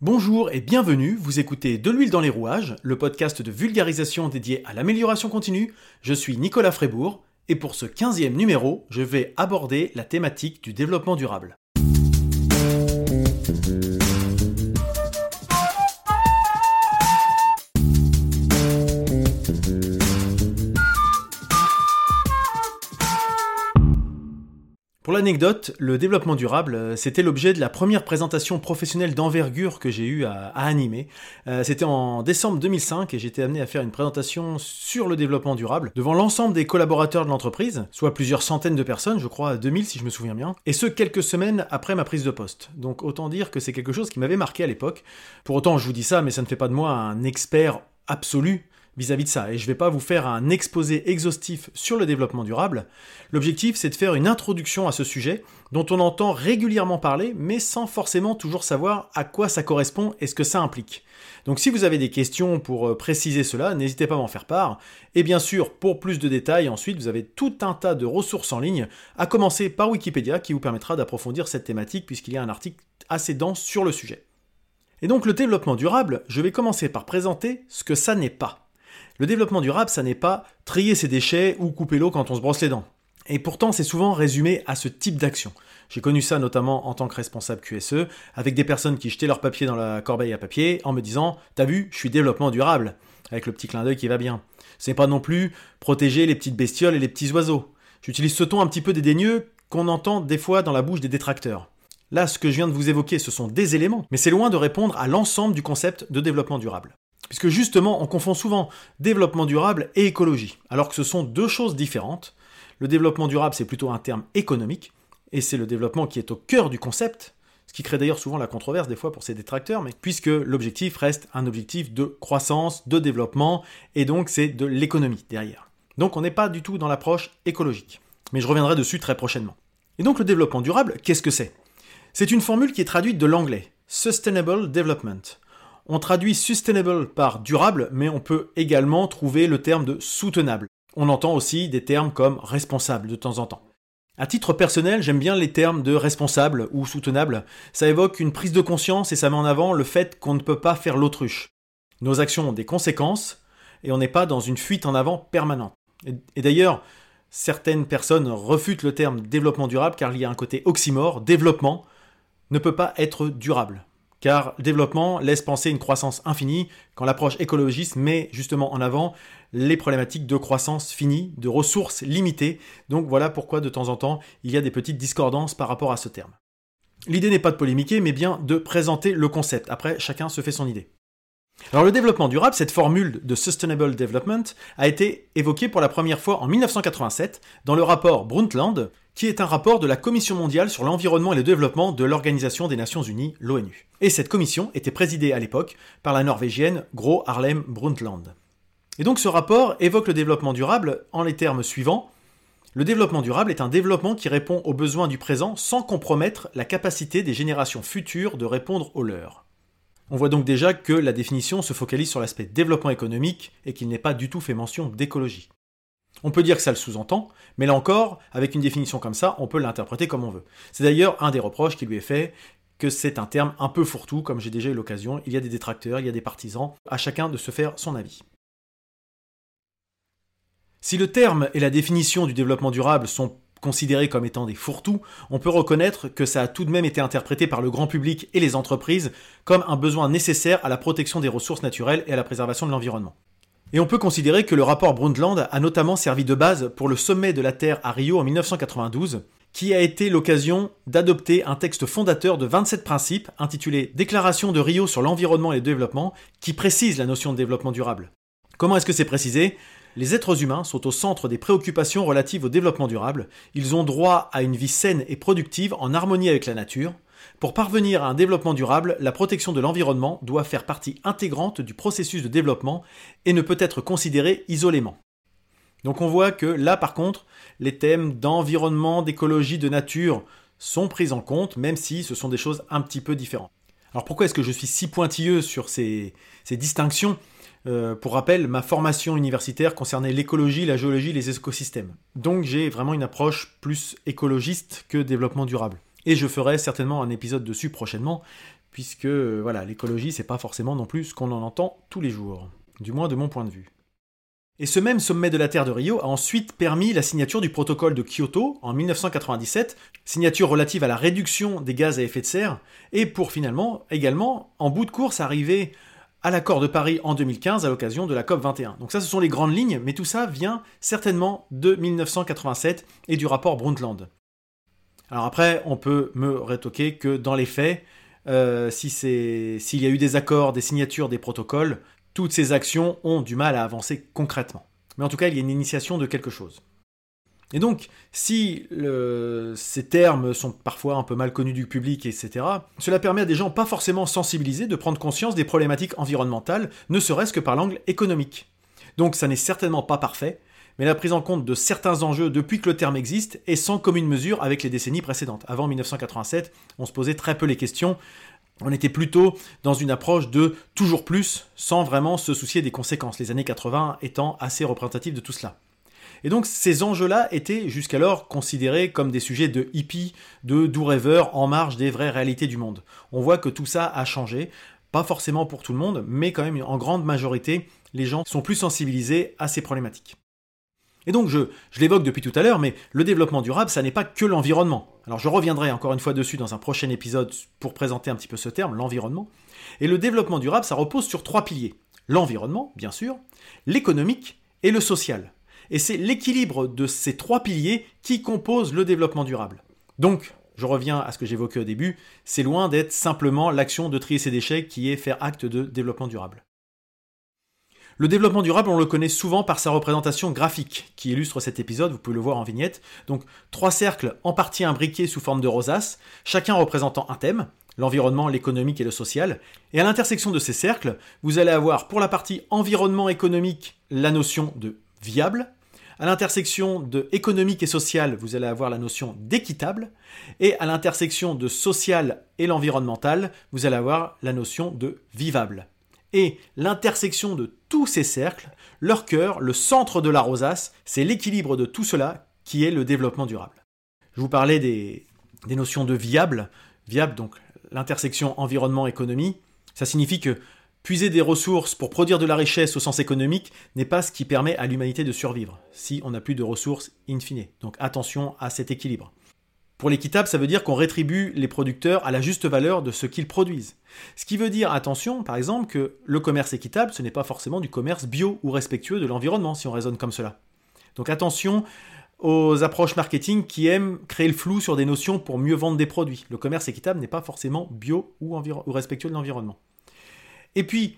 Bonjour et bienvenue, vous écoutez De l'huile dans les rouages, le podcast de vulgarisation dédié à l'amélioration continue. Je suis Nicolas Frébourg et pour ce 15e numéro, je vais aborder la thématique du développement durable. Pour l'anecdote, le développement durable, euh, c'était l'objet de la première présentation professionnelle d'envergure que j'ai eu à, animer. Euh, c'était en décembre 2005 et j'étais amené à faire une présentation sur le développement durable devant l'ensemble des collaborateurs de l'entreprise, soit plusieurs centaines de personnes, je crois 2000 si je me souviens bien, et ce quelques semaines après ma prise de poste. Donc autant dire que c'est quelque chose qui m'avait marqué à l'époque. Pour autant, je vous dis ça, mais ça ne fait pas de moi un expert absolu vis-à-vis de ça. Et je ne vais pas vous faire un exposé exhaustif sur le développement durable. L'objectif, c'est de faire une introduction à ce sujet dont on entend régulièrement parler, mais sans forcément toujours savoir à quoi ça correspond et ce que ça implique. Donc si vous avez des questions pour euh, préciser cela, n'hésitez pas à m'en faire part. Et bien sûr, pour plus de détails, ensuite, vous avez tout un tas de ressources en ligne, à commencer par Wikipédia, qui vous permettra d'approfondir cette thématique, puisqu'il y a un article assez dense sur le sujet. Et donc le développement durable, je vais commencer par présenter ce que ça n'est pas. Le développement durable, ça n'est pas trier ses déchets ou couper l'eau quand on se brosse les dents. Et pourtant, c'est souvent résumé à ce type d'action. J'ai connu ça notamment en tant que responsable QSE, avec des personnes qui jetaient leur papier dans la corbeille à papier en me disant T'as vu, je suis développement durable, avec le petit clin d'œil qui va bien. C'est pas non plus protéger les petites bestioles et les petits oiseaux. J'utilise ce ton un petit peu dédaigneux qu'on entend des fois dans la bouche des détracteurs. Là, ce que je viens de vous évoquer, ce sont des éléments, mais c'est loin de répondre à l'ensemble du concept de développement durable. Puisque justement, on confond souvent développement durable et écologie, alors que ce sont deux choses différentes. Le développement durable, c'est plutôt un terme économique, et c'est le développement qui est au cœur du concept, ce qui crée d'ailleurs souvent la controverse des fois pour ces détracteurs, mais puisque l'objectif reste un objectif de croissance, de développement, et donc c'est de l'économie derrière. Donc on n'est pas du tout dans l'approche écologique. Mais je reviendrai dessus très prochainement. Et donc le développement durable, qu'est-ce que c'est? C'est une formule qui est traduite de l'anglais, Sustainable Development. On traduit sustainable par durable, mais on peut également trouver le terme de soutenable. On entend aussi des termes comme responsable de temps en temps. À titre personnel, j'aime bien les termes de responsable ou soutenable. Ça évoque une prise de conscience et ça met en avant le fait qu'on ne peut pas faire l'autruche. Nos actions ont des conséquences et on n'est pas dans une fuite en avant permanente. Et, d'ailleurs, certaines personnes refutent le terme développement durable car il y a un côté oxymore, développement ne peut pas être durable car développement laisse penser une croissance infinie, quand l'approche écologiste met justement en avant les problématiques de croissance finie, de ressources limitées. Donc voilà pourquoi de temps en temps il y a des petites discordances par rapport à ce terme. L'idée n'est pas de polémiquer, mais bien de présenter le concept. Après, chacun se fait son idée. Alors le développement durable, cette formule de Sustainable Development, a été évoquée pour la première fois en 1987 dans le rapport Brundtland, qui est un rapport de la Commission mondiale sur l'environnement et le développement de l'Organisation des Nations Unies, l'ONU. Et cette commission était présidée à l'époque par la Norvégienne Gro Harlem Brundtland. Et donc ce rapport évoque le développement durable en les termes suivants. Le développement durable est un développement qui répond aux besoins du présent sans compromettre la capacité des générations futures de répondre aux leurs. On voit donc déjà que la définition se focalise sur l'aspect développement économique et qu'il n'est pas du tout fait mention d'écologie. On peut dire que ça le sous-entend, mais là encore, avec une définition comme ça, on peut l'interpréter comme on veut. C'est d'ailleurs un des reproches qui lui est fait, que c'est un terme un peu fourre-tout, comme j'ai déjà eu l'occasion, il y a des détracteurs, il y a des partisans, à chacun de se faire son avis. Si le terme et la définition du développement durable sont considérés comme étant des fourre-tout, on peut reconnaître que ça a tout de même été interprété par le grand public et les entreprises comme un besoin nécessaire à la protection des ressources naturelles et à la préservation de l'environnement. Et on peut considérer que le rapport Brundtland a notamment servi de base pour le sommet de la Terre à Rio en 1992, qui a été l'occasion d'adopter un texte fondateur de 27 principes intitulé Déclaration de Rio sur l'environnement et le développement, qui précise la notion de développement durable. Comment est-ce que c'est précisé? Les êtres humains sont au centre des préoccupations relatives au développement durable, ils ont droit à une vie saine et productive en harmonie avec la nature, pour parvenir à un développement durable, la protection de l'environnement doit faire partie intégrante du processus de développement et ne peut être considérée isolément. Donc on voit que là par contre, les thèmes d'environnement, d'écologie, de nature sont pris en compte, même si ce sont des choses un petit peu différentes. Alors pourquoi est-ce que je suis si pointilleux sur ces, distinctions? Euh, Pour rappel, ma formation universitaire concernait l'écologie, la géologie, les écosystèmes. Donc j'ai vraiment une approche plus écologiste que développement durable. Et je ferai certainement un épisode dessus prochainement, puisque voilà, l'écologie, c'est pas forcément non plus ce qu'on en entend tous les jours, du moins de mon point de vue. Et ce même sommet de la Terre de Rio a ensuite permis la signature du protocole de Kyoto en 1997, signature relative à la réduction des gaz à effet de serre, et pour finalement également, en bout de course, arriver à l'accord de Paris en 2015 à l'occasion de la COP 21. Donc ça, ce sont les grandes lignes, mais tout ça vient certainement de 1987 et du rapport Brundtland. Alors après, on peut me rétoquer que dans les faits, euh, s'il y a eu des accords, des signatures, des protocoles, toutes ces actions ont du mal à avancer concrètement. Mais en tout cas, il y a une initiation de quelque chose. Et donc, si ces termes sont parfois un peu mal connus du public, etc., cela permet à des gens pas forcément sensibilisés de prendre conscience des problématiques environnementales, ne serait-ce que par l'angle économique. Donc ça n'est certainement pas parfait, mais la prise en compte de certains enjeux depuis que le terme existe est sans commune mesure avec les décennies précédentes. Avant 1987, on se posait très peu les questions on était plutôt dans une approche de toujours plus, sans vraiment se soucier des conséquences, les années 80 étant assez représentatives de tout cela. Et donc ces enjeux-là étaient jusqu'alors considérés comme des sujets de hippie, de doux rêveurs en marge des vraies réalités du monde. On voit que tout ça a changé, pas forcément pour tout le monde, mais quand même en grande majorité, les gens sont plus sensibilisés à ces problématiques. Et donc je, l'évoque depuis tout à l'heure, mais le développement durable, ça n'est pas que l'environnement. Alors je reviendrai encore une fois dessus dans un prochain épisode pour présenter un petit peu ce terme, l'environnement. Et le développement durable, ça repose sur trois piliers. L'environnement, bien sûr, l'économique et le social. Et c'est l'équilibre de ces trois piliers qui composent le développement durable. Donc, je reviens à ce que j'évoquais au début, c'est loin d'être simplement l'action de trier ses déchets qui est faire acte de développement durable. Le développement durable, on le connaît souvent par sa représentation graphique, qui illustre cet épisode, vous pouvez le voir en vignette. Donc trois cercles en partie imbriqués sous forme de rosaces, chacun représentant un thème, l'environnement, l'économique et le social. Et à l'intersection de ces cercles, vous allez avoir pour la partie environnement économique la notion de viable, à l'intersection de économique et social, vous allez avoir la notion d'équitable. Et à l'intersection de social et l'environnemental, vous allez avoir la notion de vivable et l'intersection de tous ces cercles, leur cœur, le centre de la rosace, c'est l'équilibre de tout cela qui est le développement durable. Je vous parlais des, notions de viable. Viable, donc l'intersection environnement-économie, ça signifie que puiser des ressources pour produire de la richesse au sens économique n'est pas ce qui permet à l'humanité de survivre, si on n'a plus de ressources in fine. Donc attention à cet équilibre. Pour l'équitable, ça veut dire qu'on rétribue les producteurs à la juste valeur de ce qu'ils produisent. Ce qui veut dire, attention, par exemple, que le commerce équitable, ce n'est pas forcément du commerce bio ou respectueux de l'environnement, si on raisonne comme cela. Donc attention aux approches marketing qui aiment créer le flou sur des notions pour mieux vendre des produits. Le commerce équitable n'est pas forcément bio ou, ou respectueux de l'environnement. Et puis,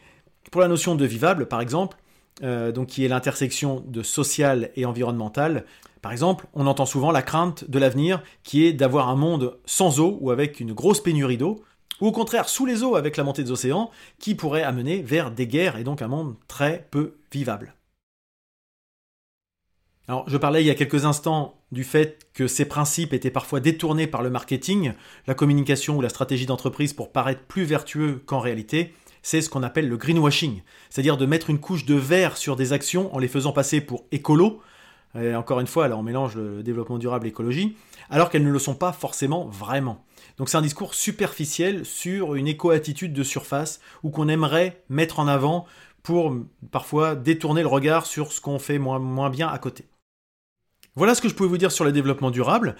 pour la notion de vivable, par exemple, euh, donc qui est l'intersection de social et environnemental. Par exemple, on entend souvent la crainte de l'avenir qui est d'avoir un monde sans eau ou avec une grosse pénurie d'eau, ou au contraire sous les eaux avec la montée des océans, qui pourrait amener vers des guerres et donc un monde très peu vivable. Alors, je parlais il y a quelques instants du fait que ces principes étaient parfois détournés par le marketing, la communication ou la stratégie d'entreprise pour paraître plus vertueux qu'en réalité c'est ce qu'on appelle le greenwashing, c'est-à-dire de mettre une couche de verre sur des actions en les faisant passer pour écolo. Et encore une fois, là, on mélange le développement durable et l'écologie, alors qu'elles ne le sont pas forcément vraiment. Donc c'est un discours superficiel sur une éco-attitude de surface ou qu'on aimerait mettre en avant pour parfois détourner le regard sur ce qu'on fait moins, moins bien à côté. Voilà ce que je pouvais vous dire sur le développement durable.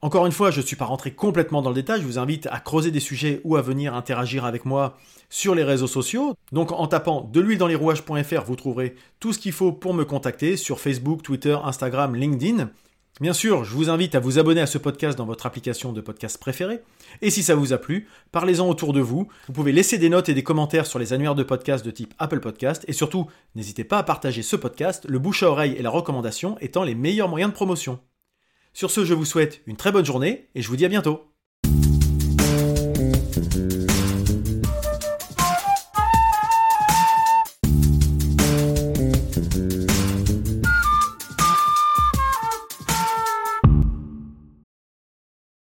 Encore une fois, je ne suis pas rentré complètement dans le détail, je vous invite à creuser des sujets ou à venir interagir avec moi sur les réseaux sociaux. Donc en tapant de l'huile dans les rouages.fr, vous trouverez tout ce qu'il faut pour me contacter sur Facebook, Twitter, Instagram, LinkedIn. Bien sûr, je vous invite à vous abonner à ce podcast dans votre application de podcast préférée. Et si ça vous a plu, parlez-en autour de vous. Vous pouvez laisser des notes et des commentaires sur les annuaires de podcast de type Apple Podcast. Et surtout, n'hésitez pas à partager ce podcast, le bouche à oreille et la recommandation étant les meilleurs moyens de promotion. Sur ce, je vous souhaite une très bonne journée et je vous dis à bientôt.